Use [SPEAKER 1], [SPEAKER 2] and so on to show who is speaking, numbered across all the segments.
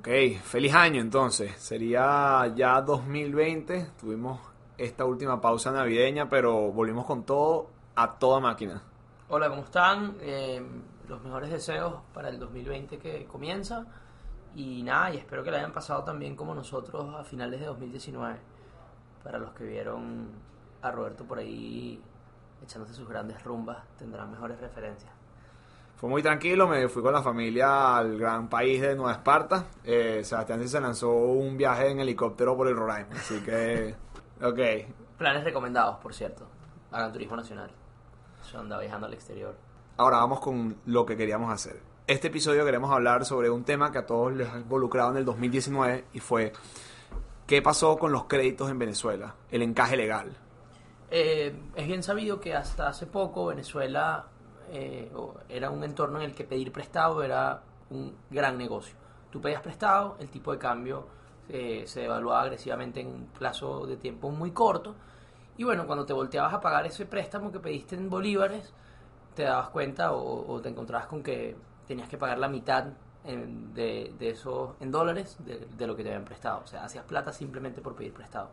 [SPEAKER 1] Ok, feliz año entonces. Sería ya 2020. Tuvimos esta última pausa navideña, pero volvimos con todo a toda máquina.
[SPEAKER 2] Hola, ¿cómo están? Eh, los mejores deseos para el 2020 que comienza. Y nada, y espero que la hayan pasado también como nosotros a finales de 2019. Para los que vieron a Roberto por ahí echándose sus grandes rumbas, tendrán mejores referencias.
[SPEAKER 1] Fue muy tranquilo, me fui con la familia al gran país de Nueva Esparta. Eh, Sebastián se lanzó un viaje en helicóptero por el Roraima, así que, ok.
[SPEAKER 2] Planes recomendados, por cierto. Hagan turismo nacional. Yo andaba viajando al exterior.
[SPEAKER 1] Ahora vamos con lo que queríamos hacer. Este episodio queremos hablar sobre un tema que a todos les ha involucrado en el 2019 y fue qué pasó con los créditos en Venezuela, el encaje legal.
[SPEAKER 2] Eh, es bien sabido que hasta hace poco Venezuela eh, era un entorno en el que pedir prestado era un gran negocio. Tú pedías prestado, el tipo de cambio eh, se evaluaba agresivamente en un plazo de tiempo muy corto. Y bueno, cuando te volteabas a pagar ese préstamo que pediste en bolívares, te dabas cuenta o, te encontrabas con que tenías que pagar la mitad de, de eso en dólares de, de lo que te habían prestado. O sea, hacías plata simplemente por pedir prestado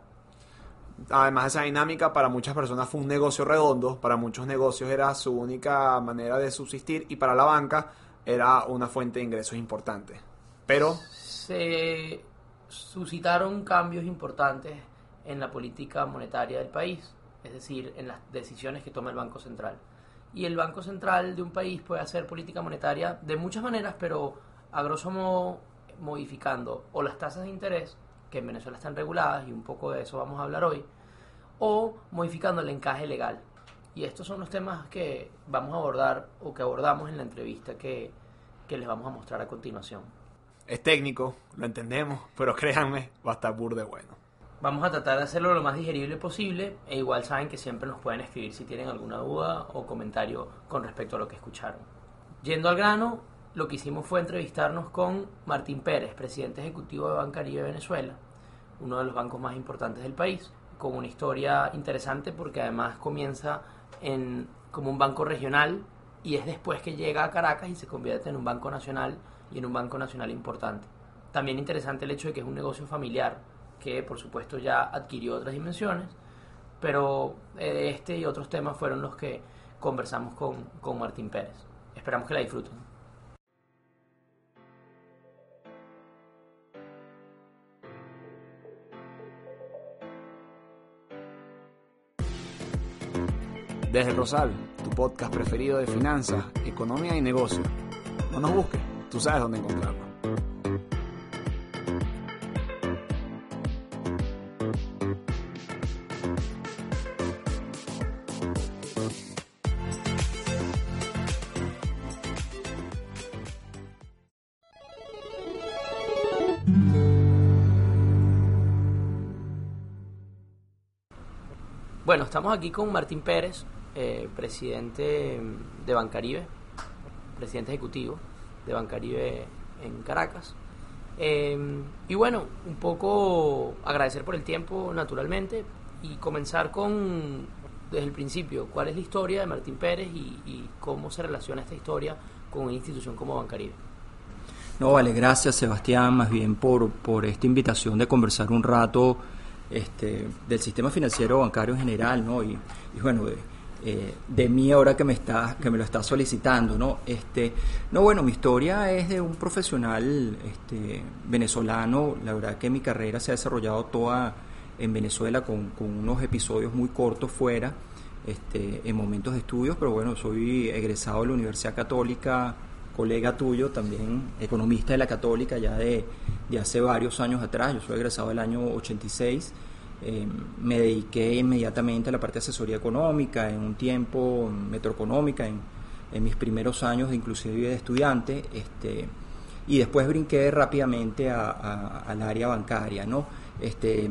[SPEAKER 1] además esa dinámica para muchas personas fue un negocio redondo, para muchos negocios era su única manera de subsistir y para la banca era una fuente de ingresos importante. Pero
[SPEAKER 2] se suscitaron cambios importantes en la política monetaria del país, es decir, en las decisiones que toma el Banco Central. Y el Banco Central de un país puede hacer política monetaria de muchas maneras, pero a grosso modo modificando o las tasas de interés que en Venezuela están reguladas, y un poco de eso vamos a hablar hoy, o modificando el encaje legal. Y estos son los temas que vamos a abordar o que abordamos en la entrevista que, les vamos a mostrar a continuación.
[SPEAKER 1] Es técnico, lo entendemos, pero créanme, va a estar burde bueno.
[SPEAKER 2] Vamos a tratar de hacerlo lo más digerible posible e igual saben que siempre nos pueden escribir si tienen alguna duda o comentario con respecto a lo que escucharon. Yendo al grano, lo que hicimos fue entrevistarnos con Martín Pérez, presidente ejecutivo de Bancaribe Venezuela, uno de los bancos más importantes del país, con una historia interesante porque además comienza en, como un banco regional y es después que llega a Caracas y se convierte en un banco nacional y en un banco nacional importante. También interesante el hecho de que es un negocio familiar que por supuesto ya adquirió otras dimensiones, pero eh, este y otros temas fueron los que conversamos con, con Martín Pérez. Esperamos que la disfruten.
[SPEAKER 1] Desde Rosal, tu podcast preferido de finanzas, economía y negocio. No nos busques, tú sabes dónde encontrarnos.
[SPEAKER 2] Bueno, estamos aquí con Martín Pérez, eh, presidente de Bancaribe, presidente ejecutivo de Bancaribe en Caracas. Em, y bueno, un poco agradecer por el tiempo, naturalmente, y comenzar con, desde el principio, cuál es la historia de Martín Pérez y, cómo se relaciona esta historia con una institución como Bancaribe.
[SPEAKER 3] No, vale, gracias Sebastián, más bien por, por esta invitación de conversar un rato este, del sistema financiero bancario en general, ¿no? Y, y bueno, de, eh, de mí ahora que me está que me lo está solicitando no este no bueno mi historia es de un profesional este, venezolano. La verdad que mi carrera se ha desarrollado toda en Venezuela con, unos episodios muy cortos fuera este, en momentos de estudios pero bueno soy egresado de la Universidad Católica colega tuyo también economista de la Católica ya de, de hace varios años atrás. Yo soy egresado del año 86 eh, me dediqué inmediatamente a la parte de asesoría económica, en un tiempo metroeconómica, en, en mis primeros años de inclusive de estudiante, este, y después brinqué rápidamente al área bancaria, ¿no? Este,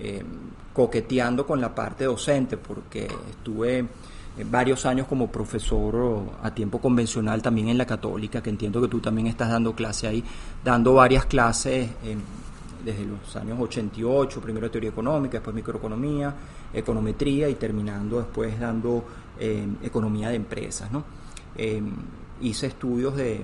[SPEAKER 3] eh, coqueteando con la parte docente, porque estuve varios años como profesor a tiempo convencional también en la católica, que entiendo que tú también estás dando clase ahí, dando varias clases en desde los años 88, primero teoría económica, después microeconomía, econometría y terminando después dando eh, economía de empresas. ¿no? Eh, hice estudios de,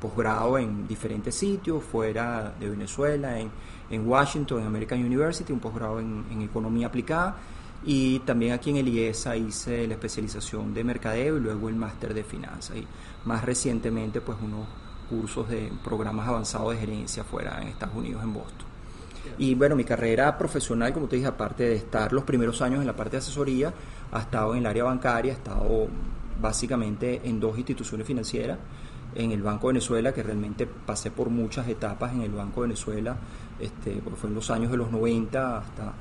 [SPEAKER 3] posgrado en diferentes sitios, fuera de Venezuela, en, en Washington, en American University, un posgrado en, en, economía aplicada. Y también aquí en el IESA hice la especialización de mercadeo y luego el máster de finanzas. Y más recientemente, pues unos cursos de programas avanzados de gerencia fuera en Estados Unidos, en Boston. Y bueno, mi carrera profesional, como te dije, aparte de estar los primeros años en la parte de asesoría, ha estado en el área bancaria, ha estado básicamente en dos instituciones financieras, en el Banco de Venezuela, que realmente pasé por muchas etapas en el Banco de Venezuela, este, porque fue en los años de los 90 hasta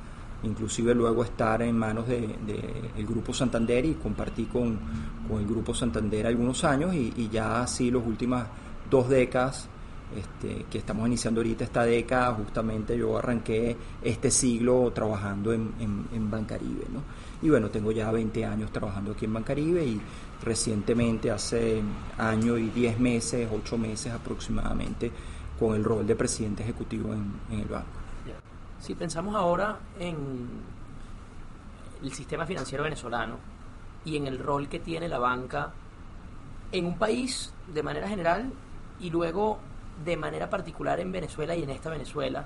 [SPEAKER 3] inclusive luego estar en manos del de, el Grupo Santander y compartí con, con, el Grupo Santander algunos años y, y ya así las últimas dos décadas este, que estamos iniciando ahorita esta década, justamente yo arranqué este siglo trabajando en, en, en Bancaribe, ¿no? Y bueno, tengo ya 20 años trabajando aquí en Bancaribe y recientemente, hace año y 10 meses, 8 meses aproximadamente, con el rol de presidente ejecutivo en, en el banco.
[SPEAKER 2] Si pensamos ahora en el sistema financiero venezolano y en el rol que tiene la banca en un país de manera general y luego de manera particular en Venezuela y en esta Venezuela,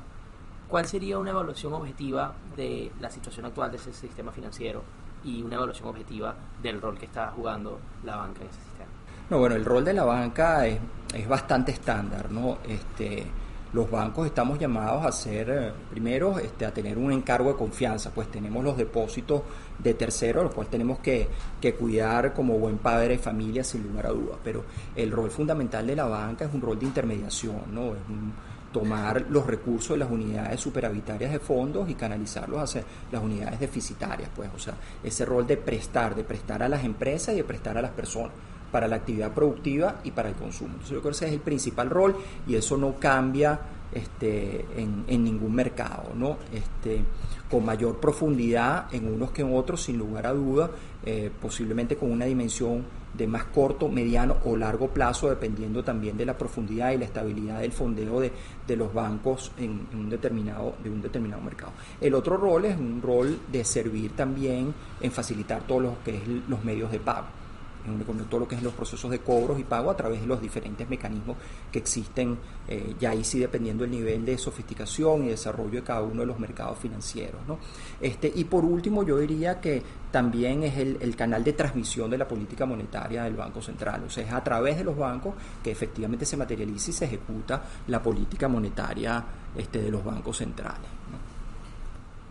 [SPEAKER 2] ¿cuál sería una evaluación objetiva de la situación actual de ese sistema financiero y una evaluación objetiva del rol que está jugando la banca en ese sistema?
[SPEAKER 3] No, bueno, el rol de la banca es, es bastante estándar, ¿no? Este, los bancos estamos llamados a ser, primero, este, a tener un encargo de confianza, pues tenemos los depósitos de terceros, los cuales tenemos que, que, cuidar como buen padre de familia, sin lugar a dudas. Pero el rol fundamental de la banca es un rol de intermediación, ¿no? Es un, tomar los recursos de las unidades superavitarias de fondos y canalizarlos hacia las unidades deficitarias, pues, o sea, ese rol de prestar, de prestar a las empresas y de prestar a las personas para la actividad productiva y para el consumo. Entonces yo creo que ese es el principal rol y eso no cambia este, en, ningún mercado, ¿no? Este, con mayor profundidad en unos que en otros, sin lugar a duda, eh, posiblemente con una dimensión de más corto, mediano o largo plazo, dependiendo también de la profundidad y la estabilidad del fondeo de, los bancos en, en, un determinado, de un determinado mercado. El otro rol es un rol de servir también en facilitar todos lo que es los medios de pago en todo lo que es los procesos de cobros y pago a través de los diferentes mecanismos que existen, eh, ya ahí sí dependiendo del nivel de sofisticación y desarrollo de cada uno de los mercados financieros. ¿no? Este, y por último, yo diría que también es el, el, canal de transmisión de la política monetaria del Banco Central, o sea, es a través de los bancos que efectivamente se materializa y se ejecuta la política monetaria este, de los bancos centrales.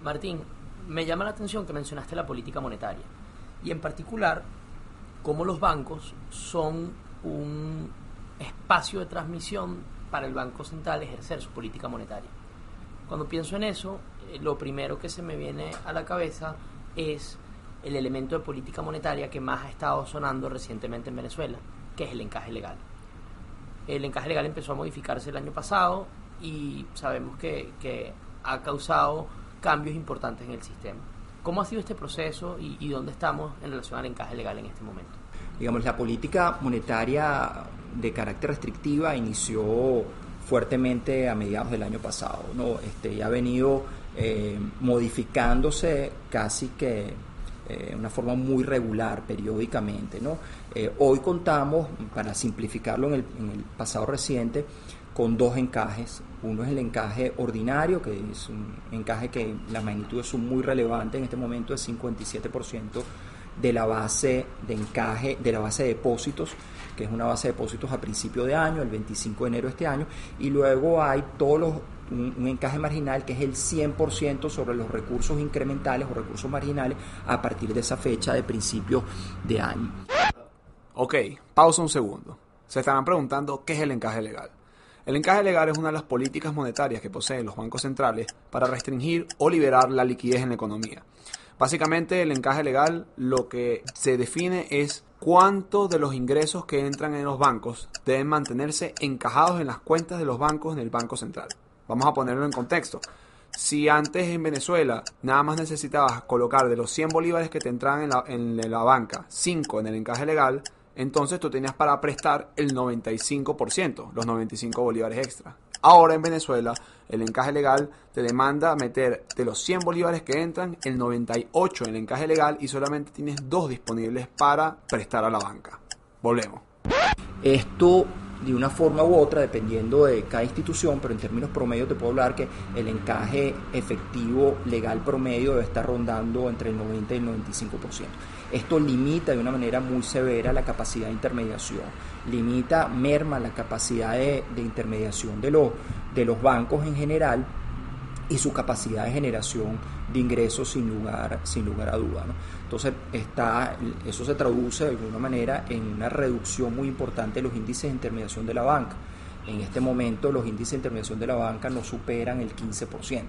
[SPEAKER 2] Martín, me llama la atención que mencionaste la política monetaria y en particular cómo los bancos son un espacio de transmisión para el Banco Central ejercer su política monetaria. Cuando pienso en eso, eh, lo primero que se me viene a la cabeza es el elemento de política monetaria que más ha estado sonando recientemente en Venezuela, que es el encaje legal. El encaje legal empezó a modificarse el año pasado y sabemos que, que ha causado cambios importantes en el sistema. ¿Cómo ha sido este proceso y, dónde estamos en relación al encaje legal en este momento?
[SPEAKER 3] Digamos, la política monetaria de carácter restrictiva inició fuertemente a mediados del año pasado, ¿no? Este, y ha venido eh, modificándose casi que de eh, una forma muy regular, periódicamente, ¿no? Eh, hoy contamos, para simplificarlo en el pasado reciente, con dos encajes. Uno es el encaje ordinario, que es un encaje que las magnitudes son muy relevantes en este momento, es 57% de la base de encaje, de la base de depósitos, que es una base de depósitos a principio de año, el 25 de enero de este año, y luego hay todos los, un, un encaje marginal que es el 100% sobre los recursos incrementales o recursos marginales a partir de esa fecha de principio de año.
[SPEAKER 1] Ok, pausa un segundo. Se estarán preguntando qué es el encaje legal. El encaje legal es una de las políticas monetarias que poseen los bancos centrales para restringir o liberar la liquidez en la economía. Básicamente el encaje legal lo que se define es cuánto de los ingresos que entran en los bancos deben mantenerse encajados en las cuentas de los bancos en el Banco Central. Vamos a ponerlo en contexto. Si antes en Venezuela nada más necesitabas colocar de los 100 bolívares que te entraban en la, en la banca 5 en el encaje legal, entonces tú tenías para prestar el 95%, los 95 bolívares extra. Ahora en Venezuela, el encaje legal te demanda meter de los 100 bolívares que entran, el 98 en el encaje legal y solamente tienes dos disponibles para prestar a la banca. Volvemos.
[SPEAKER 3] Esto de una forma u otra, dependiendo de cada institución, pero en términos promedio te puedo hablar que el encaje efectivo legal promedio debe estar rondando entre el 90 y el 95%. Esto limita de una manera muy severa la capacidad de intermediación, limita, merma la capacidad de, intermediación de, de los bancos en general y su capacidad de generación de ingresos sin lugar, sin lugar a duda. Entonces, está, eso se traduce de alguna manera en una reducción muy importante de los índices de intermediación de la banca. En este momento los índices de intermediación de la banca no superan el 15%.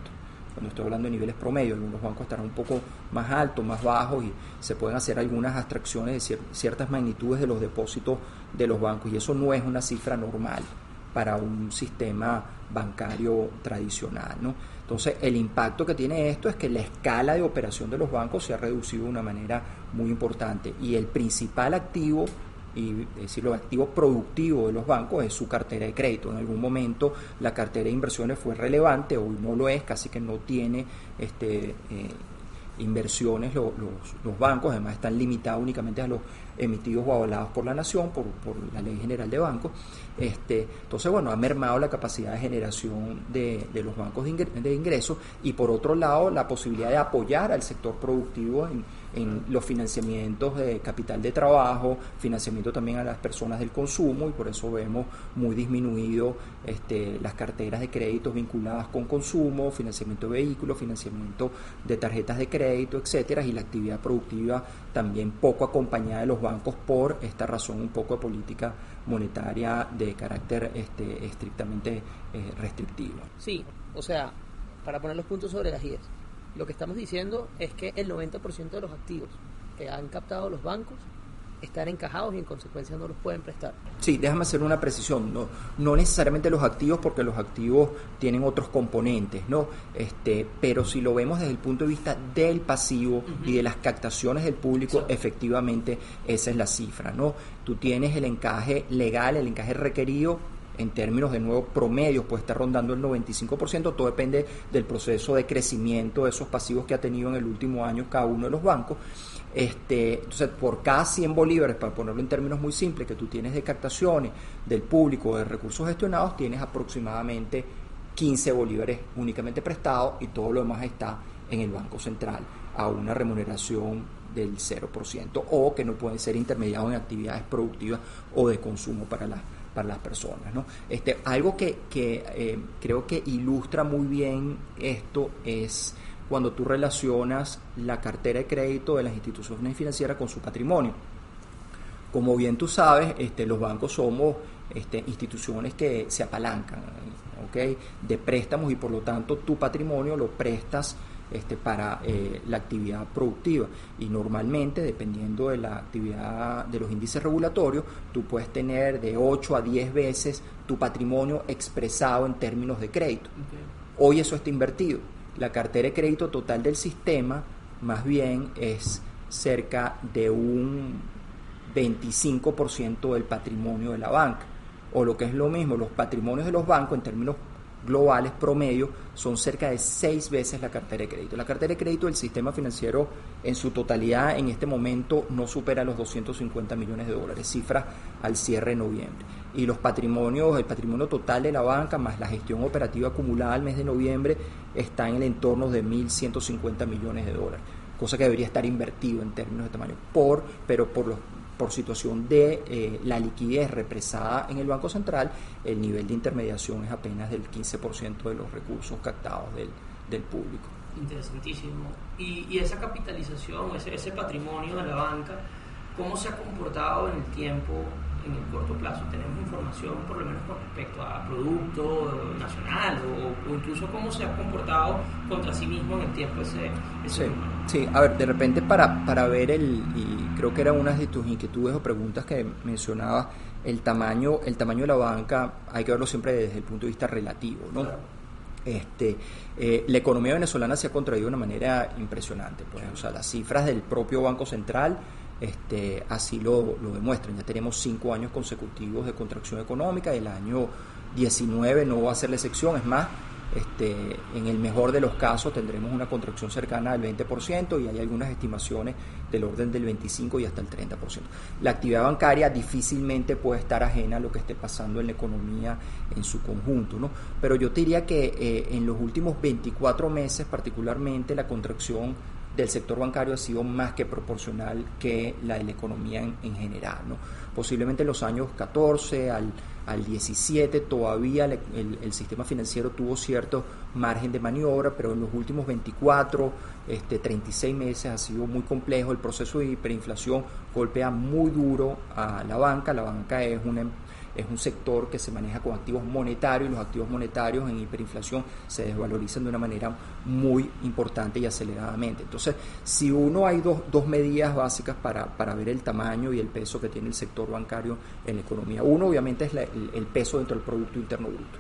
[SPEAKER 3] Cuando estoy hablando de niveles promedio, algunos bancos estarán un poco más altos, más bajos y se pueden hacer algunas abstracciones de ciertas magnitudes de los depósitos de los bancos y eso no es una cifra normal para un sistema bancario tradicional. ¿no? Entonces, el impacto que tiene esto es que la escala de operación de los bancos se ha reducido de una manera muy importante y el principal activo y decir, el activo productivo de los bancos es su cartera de crédito. En algún momento la cartera de inversiones fue relevante, hoy no lo es, casi que no tiene este, eh, inversiones los, los, bancos, además están limitados únicamente a los emitidos o avalados por la nación, por, por la ley general de bancos. Este, entonces, bueno, ha mermado la capacidad de generación de, de los bancos de ingresos y por otro lado la posibilidad de apoyar al sector productivo en, en los financiamientos de capital de trabajo, financiamiento también a las personas del consumo y por eso vemos muy disminuido este, las carteras de créditos vinculadas con consumo, financiamiento de vehículos, financiamiento de tarjetas de crédito, etcétera, y la actividad productiva también poco acompañada de los bancos por esta razón un poco de política monetaria de carácter este, estrictamente eh, restrictivo.
[SPEAKER 2] Sí, o sea, para poner los puntos sobre las IES lo que estamos diciendo es que el 90% de los activos que han captado los bancos están encajados y en consecuencia no los pueden prestar.
[SPEAKER 3] Sí, déjame hacer una precisión, no, no necesariamente los activos porque los activos tienen otros componentes, ¿no? Este, pero si lo vemos desde el punto de vista del pasivo y de las captaciones del público, efectivamente esa es la cifra, ¿no? Tú tienes el encaje legal, el encaje requerido en términos de nuevo promedios puede estar rondando el 95%, todo depende del proceso de crecimiento de esos pasivos que ha tenido en el último año cada uno de los bancos. Este, entonces, por cada 100 bolívares, para ponerlo en términos muy simples, que tú tienes de captaciones del público de recursos gestionados, tienes aproximadamente 15 bolívares únicamente prestados y todo lo demás está en el Banco Central a una remuneración del 0% o que no pueden ser intermediados en actividades productivas o de consumo para las para las personas. ¿no? Este, algo que, que eh, creo que ilustra muy bien esto es cuando tú relacionas la cartera de crédito de las instituciones financieras con su patrimonio. Como bien tú sabes, este, los bancos somos este, instituciones que se apalancan ¿okay? de préstamos y por lo tanto tu patrimonio lo prestas este, para eh, la actividad productiva. Y normalmente, dependiendo de la actividad de los índices regulatorios, tú puedes tener de 8 a 10 veces tu patrimonio expresado en términos de crédito. Hoy eso está invertido. La cartera de crédito total del sistema más bien es cerca de un 25% del patrimonio de la banca. O lo que es lo mismo, los patrimonios de los bancos en términos globales promedio son cerca de seis veces la cartera de crédito. La cartera de crédito del sistema financiero en su totalidad en este momento no supera los 250 millones de dólares, cifra al cierre de noviembre. Y los patrimonios, el patrimonio total de la banca más la gestión operativa acumulada al mes de noviembre está en el entorno de 1.150 millones de dólares, cosa que debería estar invertido en términos de tamaño, por, pero por los por situación de eh, la liquidez represada en el Banco Central, el nivel de intermediación es apenas del 15% de los recursos captados del, del público.
[SPEAKER 2] Interesantísimo. Y, y esa capitalización, ese, ese patrimonio de la banca, ¿cómo se ha comportado en el tiempo en el corto plazo? ¿Tenemos información por lo menos con respecto a producto nacional o, incluso cómo se ha comportado contra sí mismo en el tiempo ese,
[SPEAKER 3] ese sí, sí, a ver, de repente para, para ver el, y creo que era una de tus inquietudes o preguntas que mencionabas, el tamaño, el tamaño de la banca hay que verlo siempre desde el punto de vista relativo, ¿no? Este, eh, la economía venezolana se ha contraído de una manera impresionante. Pues, o sea, las cifras del propio Banco Central este, así lo, lo, demuestran. Ya tenemos cinco años consecutivos de contracción económica, el año 19 no va a ser la excepción, es más, este, en el mejor de los casos tendremos una contracción cercana al 20% y hay algunas estimaciones del orden del 25 y hasta el 30%. La actividad bancaria difícilmente puede estar ajena a lo que esté pasando en la economía en su conjunto, ¿no? Pero yo te diría que eh, en los últimos 24 meses particularmente la contracción del sector bancario ha sido más que proporcional que la de la economía en, general. ¿no? Posiblemente en los años 14 al, al 17 todavía el, sistema financiero tuvo cierto margen de maniobra, pero en los últimos 24, este, 36 meses ha sido muy complejo. El proceso de hiperinflación golpea muy duro a la banca. La banca es una es un sector que se maneja con activos monetarios y los activos monetarios en hiperinflación se desvalorizan de una manera muy importante y aceleradamente. Entonces, si uno hay dos, dos medidas básicas para, para, ver el tamaño y el peso que tiene el sector bancario en la economía. Uno, obviamente, es el, peso dentro del Producto Interno Bruto.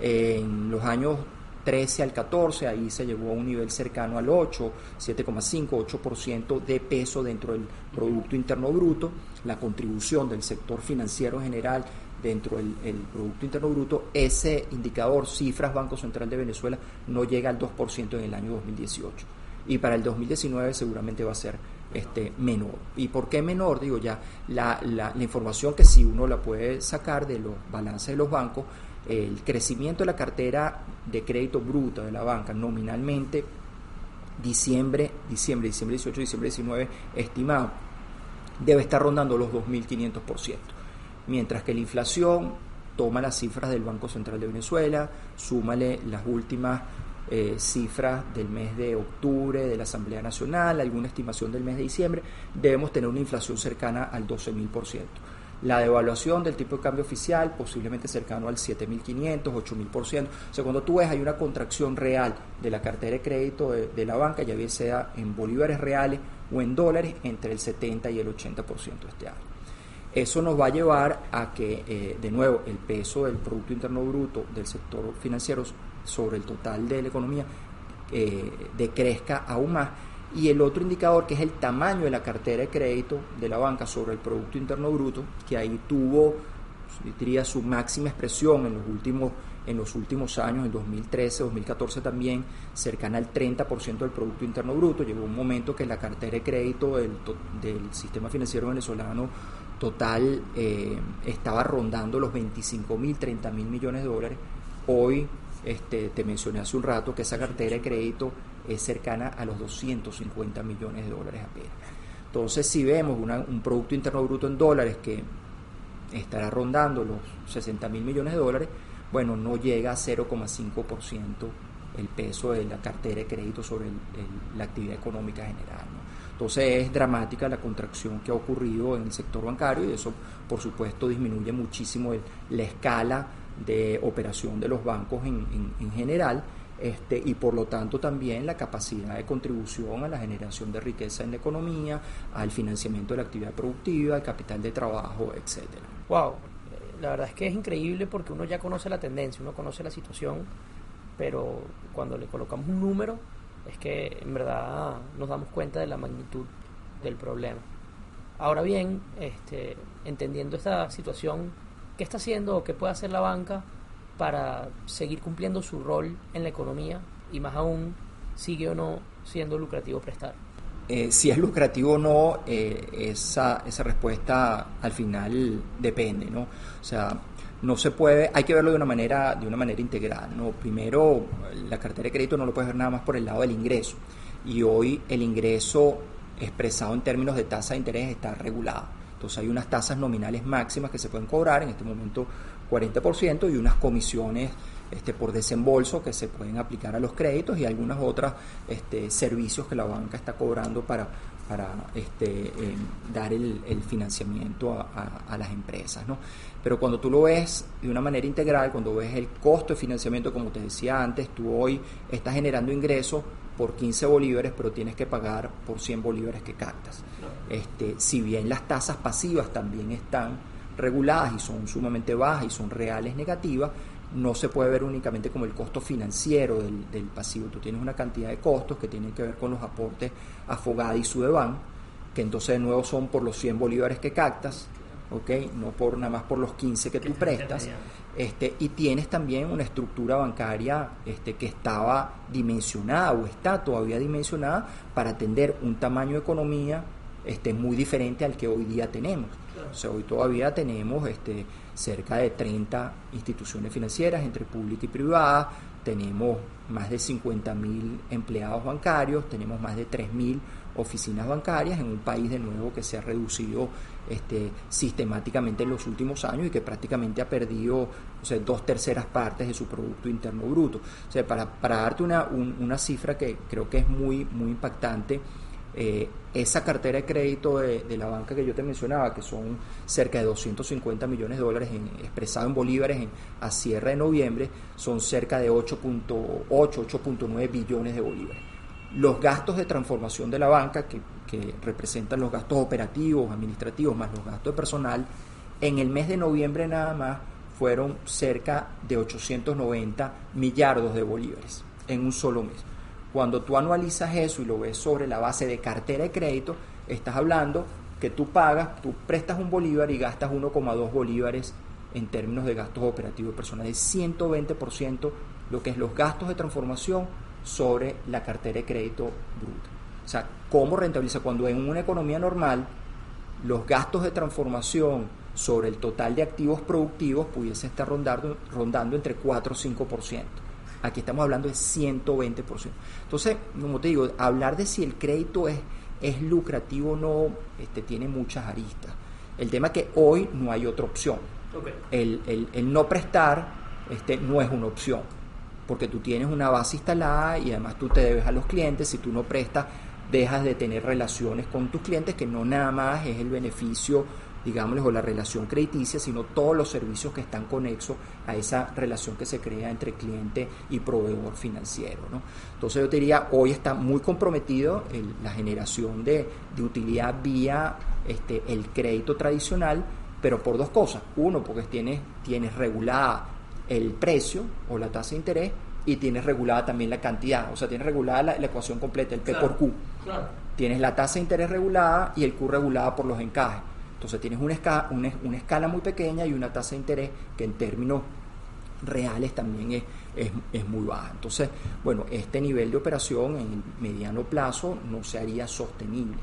[SPEAKER 3] En los años 13 al 14, ahí se llegó a un nivel cercano al 8, 7,5, 8% de peso dentro del Producto Interno Bruto. La contribución del sector financiero general dentro del Producto Interno Bruto, ese indicador, cifras Banco Central de Venezuela, no llega al 2% en el año 2018. Y para el 2019 seguramente va a ser este, menor. ¿Y por qué menor? Digo ya, la, la, la información que si uno la puede sacar de los balances de los bancos, el crecimiento de la cartera de crédito bruta de la banca nominalmente diciembre, diciembre, diciembre 18, diciembre 19 estimado debe estar rondando los 2.500% mientras que la inflación toma las cifras del Banco Central de Venezuela, súmale las últimas eh, cifras del mes de octubre de la Asamblea Nacional, alguna estimación del mes de diciembre, debemos tener una inflación cercana al 12.000%. La devaluación del tipo de cambio oficial posiblemente cercano al 7.500, 8.000%. O sea, cuando tú ves hay una contracción real de la cartera de crédito de, de la banca, ya bien sea en bolívares reales o en dólares, entre el 70 y el 80% este año. Eso nos va a llevar a que, eh, de nuevo, el peso del Producto Interno Bruto del sector financiero sobre el total de la economía eh, decrezca aún más. Y el otro indicador, que es el tamaño de la cartera de crédito de la banca sobre el Producto Interno Bruto, que ahí tuvo, diría, su máxima expresión en los últimos en los últimos años, en 2013, 2014 también, cercana al 30% del Producto Interno Bruto. Llegó un momento que la cartera de crédito del, del sistema financiero venezolano total eh, estaba rondando los 25 mil, 30 mil millones de dólares. Hoy este, te mencioné hace un rato que esa cartera de crédito es cercana a los 250 millones de dólares apenas. Entonces, si vemos un Producto Interno Bruto en dólares que estará rondando los 60 mil millones de dólares, bueno, no llega a 0,5% el peso de la cartera de crédito sobre la actividad económica general. Entonces es dramática la contracción que ha ocurrido en el sector bancario y eso por supuesto disminuye muchísimo la escala de operación de los bancos en, general este, y por lo tanto también la capacidad de contribución a la generación de riqueza en la economía, al financiamiento de la actividad productiva, al capital de trabajo, etcétera.
[SPEAKER 2] Wow, la verdad es que es increíble porque uno ya conoce la tendencia, uno conoce la situación, pero cuando le colocamos un número es que en verdad nos damos cuenta de la magnitud del problema. Ahora bien, este, entendiendo esta situación, ¿qué está haciendo o qué puede hacer la banca para seguir cumpliendo su rol en la economía y más aún, sigue o no siendo lucrativo prestar?
[SPEAKER 3] Eh, si es lucrativo o no, eh, esa, esa respuesta al final depende, ¿no? O sea, no se puede, hay que verlo de una manera, de una manera integral. ¿no? Primero, la cartera de crédito no lo puedes ver nada más por el lado del ingreso. Y hoy el ingreso expresado en términos de tasa de interés está regulado. Entonces hay unas tasas nominales máximas que se pueden cobrar, en este momento 40%, y unas comisiones este, por desembolso que se pueden aplicar a los créditos y algunos otros este, servicios que la banca está cobrando para, para este, eh, dar el, financiamiento a, las empresas. ¿no? Pero cuando tú lo ves de una manera integral, cuando ves el costo de financiamiento, como te decía antes, tú hoy estás generando ingresos por 15 bolívares, pero tienes que pagar por 100 bolívares que captas. Este, si bien las tasas pasivas también están reguladas y son sumamente bajas y son reales negativas, no se puede ver únicamente como el costo financiero del, del pasivo. Tú tienes una cantidad de costos que tienen que ver con los aportes a Fogada y Sudeban, que entonces de nuevo son por los 100 bolívares que captas, ¿ok? No por nada más por los 15 que tú prestas. Este, y tienes también una estructura bancaria este, que estaba dimensionada o está todavía dimensionada para atender un tamaño de economía este, muy diferente al que hoy día tenemos. O sea, hoy todavía tenemos este, cerca de 30 instituciones financieras entre pública y privada, tenemos más de 50.000 empleados bancarios, tenemos más de 3.000 oficinas bancarias en un país de nuevo que se ha reducido este, sistemáticamente en los últimos años y que prácticamente ha perdido dos terceras partes de su Producto Interno Bruto. O sea, para, para darte una, una cifra que creo que es muy, muy impactante, eh, esa cartera de crédito de, la banca que yo te mencionaba, que son cerca de 250 millones de dólares en, expresado en bolívares en, a cierre de noviembre, son cerca de 8.8, 8.9 billones de bolívares. Los gastos de transformación de la banca, que, que representan los gastos operativos, administrativos, más los gastos de personal, en el mes de noviembre nada más fueron cerca de 890 millardos de bolívares en un solo mes. Cuando tú anualizas eso y lo ves sobre la base de cartera de crédito, estás hablando que tú pagas, tú prestas un bolívar y gastas 1,2 bolívares en términos de gastos operativos personales, 120% lo que es los gastos de transformación sobre la cartera de crédito bruta. O sea, ¿cómo rentabiliza? Cuando en una economía normal los gastos de transformación sobre el total de activos productivos pudiese estar rondando, rondando entre 4 o 5%. Aquí estamos hablando de 120%. Entonces, como te digo, hablar de si el crédito es, es lucrativo o no, este, tiene muchas aristas. El tema es que hoy no hay otra opción. El, no prestar este, no es una opción, porque tú tienes una base instalada y además tú te debes a los clientes. Si tú no prestas, dejas de tener relaciones con tus clientes, que no nada más es el beneficio digámosles, o la relación crediticia, sino todos los servicios que están conexos a esa relación que se crea entre cliente y proveedor financiero. ¿no? Entonces yo te diría, hoy está muy comprometido la generación de, utilidad vía este, el crédito tradicional, pero por dos cosas. Uno, porque tienes, tienes regulada el precio o la tasa de interés y tienes regulada también la cantidad, o sea, tienes regulada la, ecuación completa, el P por Q. Tienes la tasa de interés regulada y el Q regulada por los encajes. Entonces tienes una escala, muy pequeña y una tasa de interés que en términos reales también es, es, muy baja. Entonces, bueno, este nivel de operación en el mediano plazo no se haría sostenible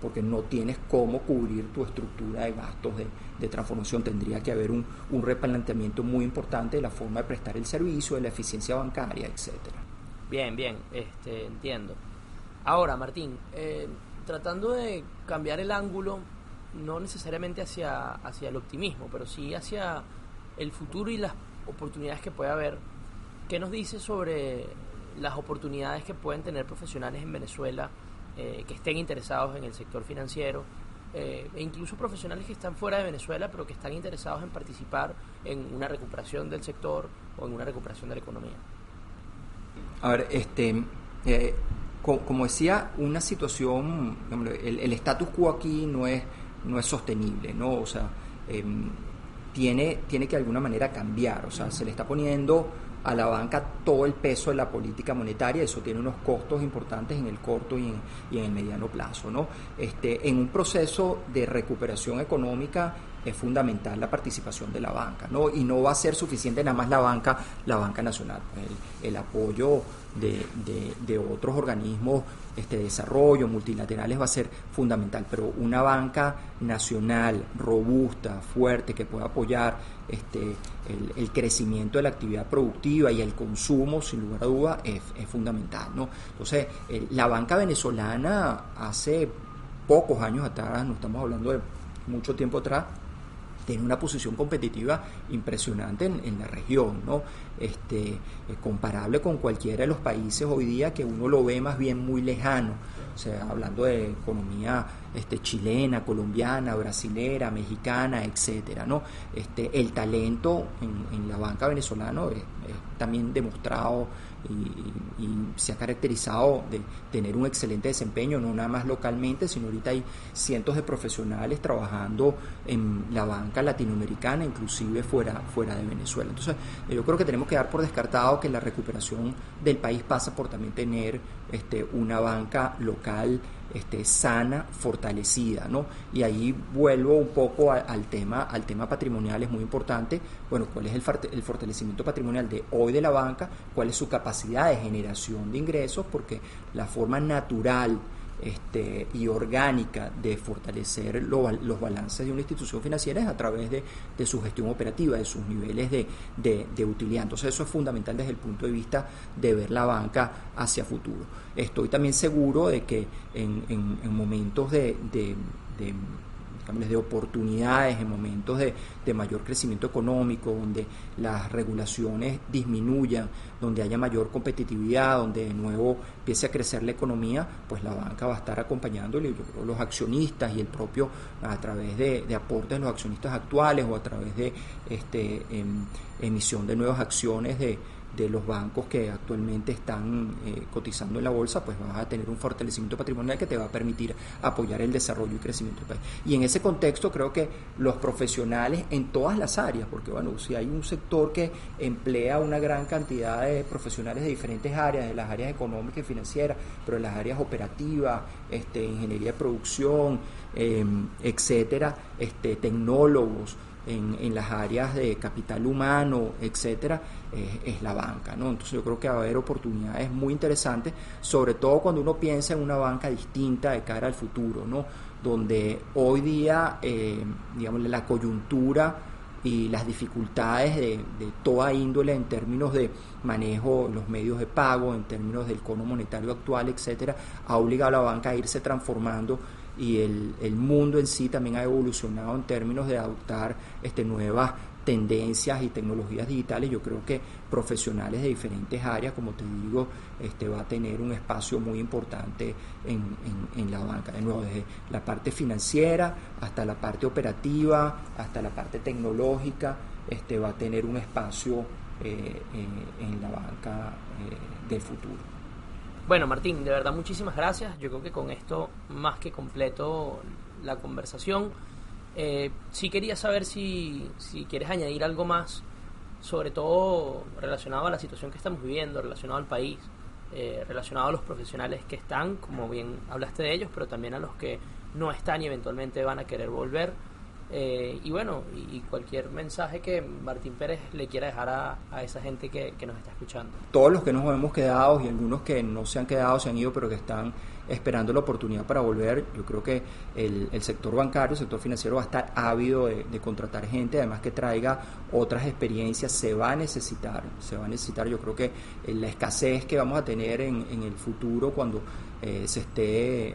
[SPEAKER 3] porque no tienes cómo cubrir tu estructura de gastos de, transformación. Tendría que haber un, un, replanteamiento muy importante de la forma de prestar el servicio, de la eficiencia bancaria, etcétera.
[SPEAKER 2] Bien, bien, este, entiendo. Ahora, Martín, eh, tratando de cambiar el ángulo no necesariamente hacia, hacia el optimismo, pero sí hacia el futuro y las oportunidades que puede haber. ¿Qué nos dice sobre las oportunidades que pueden tener profesionales en Venezuela eh, que estén interesados en el sector financiero? Eh, e incluso profesionales que están fuera de Venezuela pero que están interesados en participar en una recuperación del sector o en una recuperación de la economía.
[SPEAKER 3] A ver, este, eh, como, decía, una situación, el, el status quo aquí no es no es sostenible, ¿no? O sea, em, tiene, tiene que de alguna manera cambiar, o sea, se le está poniendo a la banca todo el peso de la política monetaria, eso tiene unos costos importantes en el corto y en, y en el mediano plazo, ¿no? Este, en un proceso de recuperación económica es fundamental la participación de la banca, ¿no? Y no va a ser suficiente nada más la banca, la banca nacional, el, el apoyo de, otros organismos este, de desarrollo, multilaterales, va a ser fundamental, pero una banca nacional, robusta, fuerte, que pueda apoyar este, el, crecimiento de la actividad productiva y el consumo, sin lugar a duda, es, es fundamental, ¿no? Entonces, la banca venezolana hace pocos años atrás, no estamos hablando de mucho tiempo atrás, tiene una posición competitiva impresionante en, la región, ¿no? Este, es comparable con cualquiera de los países hoy día que uno lo ve más bien muy lejano, o sea, hablando de economía este, chilena, colombiana, brasilera, mexicana, etcétera, ¿no? Este, el talento en, la banca venezolana es también demostrado y, se ha caracterizado de tener un excelente desempeño, no nada más localmente, sino ahorita hay cientos de profesionales trabajando en la banca latinoamericana, inclusive fuera, fuera de Venezuela. Entonces, yo creo que tenemos que dar por descartado que la recuperación del país pasa por también tener este, una banca local este, sana, fortalecida, ¿no? Y ahí vuelvo un poco al tema, al tema patrimonial, es muy importante, bueno, cuál es el, el fortalecimiento patrimonial de hoy de la banca, cuál es su capacidad de generación de ingresos, porque la forma natural este, y orgánica de fortalecer los balances de una institución financiera es a través de, su gestión operativa, de sus niveles de, utilidad. Entonces eso es fundamental desde el punto de vista de ver la banca hacia futuro. Estoy también seguro de que en, momentos de de oportunidades en momentos de, mayor crecimiento económico, donde las regulaciones disminuyan, donde haya mayor competitividad, donde de nuevo empiece a crecer la economía, pues la banca va a estar acompañándole, yo creo, los accionistas y el propio, a través de, aportes de los accionistas actuales o a través de este, em, emisión de nuevas acciones de de los bancos que actualmente están eh, cotizando en la bolsa, pues vas a tener un fortalecimiento patrimonial que te va a permitir apoyar el desarrollo y crecimiento del país. Y en ese contexto creo que los profesionales en todas las áreas, porque bueno, si hay un sector que emplea una gran cantidad de profesionales de diferentes áreas, de las áreas económicas y financieras, pero en las áreas operativas, este, ingeniería de producción, eh, etcétera, este, tecnólogos, en, las áreas de capital humano, etcétera, es la banca. ¿no? Entonces yo creo que va a haber oportunidades muy interesantes, sobre todo cuando uno piensa en una banca distinta de cara al futuro, ¿no? donde hoy día, eh, digamos, la coyuntura y las dificultades de, de, toda índole en términos de manejo los medios de pago, en términos del cono monetario actual, etcétera, ha obligado a la banca a irse transformando y el, el, mundo en sí también ha evolucionado en términos de adoptar este, nuevas tendencias y tecnologías digitales, yo creo que profesionales de diferentes áreas, como te digo, este, va a tener un espacio muy importante en, en, la banca. De nuevo, desde la parte financiera hasta la parte operativa, hasta la parte tecnológica, este, va a tener un espacio eh, eh, en la banca eh, del futuro.
[SPEAKER 2] Bueno, Martín, de verdad muchísimas gracias. Yo creo que con esto más que completo la conversación. Eh, sí quería saber si, si quieres añadir algo más, sobre todo relacionado a la situación que estamos viviendo, relacionado al país, eh, relacionado a los profesionales que están, como bien hablaste de ellos, pero también a los que no están y eventualmente van a querer volver. Eh, y bueno, y, cualquier mensaje que Martín Pérez le quiera dejar a, esa gente que, nos está escuchando.
[SPEAKER 3] Todos los que nos hemos quedado y algunos que no se han quedado, se han ido, pero que están esperando la oportunidad para volver, yo creo que el, sector bancario, el sector financiero va a estar ávido de, contratar gente, además que traiga otras experiencias, se va a necesitar, se va a necesitar, yo creo que la escasez que vamos a tener en, el futuro cuando eh, se esté,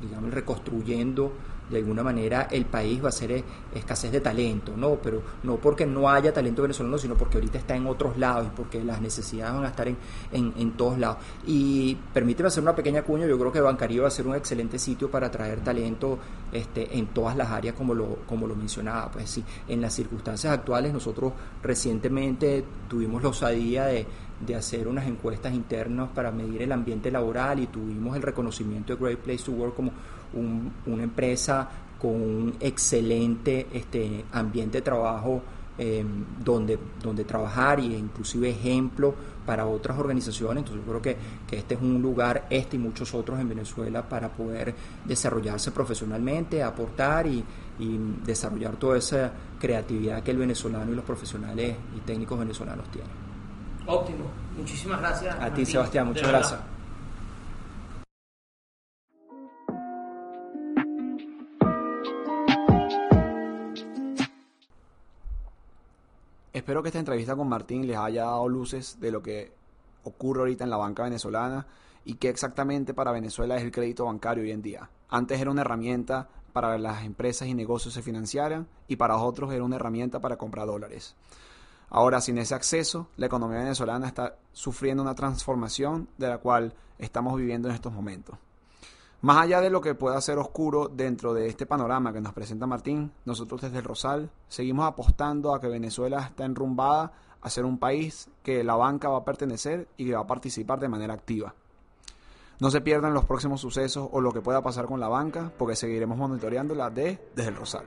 [SPEAKER 3] digamos, reconstruyendo de alguna manera el país va a ser escasez de talento, ¿no? Pero no porque no haya talento venezolano, sino porque ahorita está en otros lados y porque las necesidades van a estar en, en, todos lados. Y permíteme hacer una pequeña cuña, yo creo que Bancario va a ser un excelente sitio para atraer talento este, en todas las áreas como lo, como lo mencionaba. Pues sí, en las circunstancias actuales nosotros recientemente tuvimos la osadía de de hacer unas encuestas internas para medir el ambiente laboral y tuvimos el reconocimiento de Great Place to Work como una empresa con un excelente este, ambiente de trabajo em, donde, donde trabajar y inclusive ejemplo para otras organizaciones. Entonces yo creo que, que, este es un lugar, este y muchos otros en Venezuela, para poder desarrollarse profesionalmente, aportar y, y desarrollar toda esa creatividad que el venezolano y los profesionales y técnicos venezolanos tienen.
[SPEAKER 2] Óptimo. Muchísimas gracias.
[SPEAKER 3] A ti, Sebastián. Muchas gracias.
[SPEAKER 1] Espero que esta entrevista con Martín les haya dado luces de lo que ocurre ahorita en la banca venezolana y qué exactamente para Venezuela es el crédito bancario hoy en día. Antes era una herramienta para las empresas y negocios se financiaran y para otros era una herramienta para comprar dólares. Ahora, sin ese acceso, la economía venezolana está sufriendo una transformación de la cual estamos viviendo en estos momentos. Más allá de lo que pueda ser oscuro dentro de este panorama que nos presenta Martín, nosotros desde el Rosal seguimos apostando a que Venezuela está enrumbada a ser un país que la banca va a pertenecer y que va a participar de manera activa. No se pierdan los próximos sucesos o lo que pueda pasar con la banca, porque seguiremos monitoreándola de, desde el Rosal.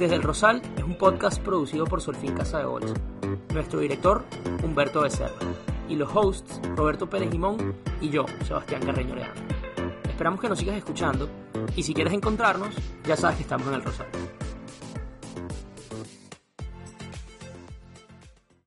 [SPEAKER 2] Desde el Rosal es un podcast producido por Solfín Casa de Bolsa. Nuestro director, Humberto Becerra y los hosts Roberto Pérez Limón y yo, Sebastián Carreño Leandro. Esperamos que nos sigas escuchando y si quieres encontrarnos, ya sabes que estamos en el Rosario.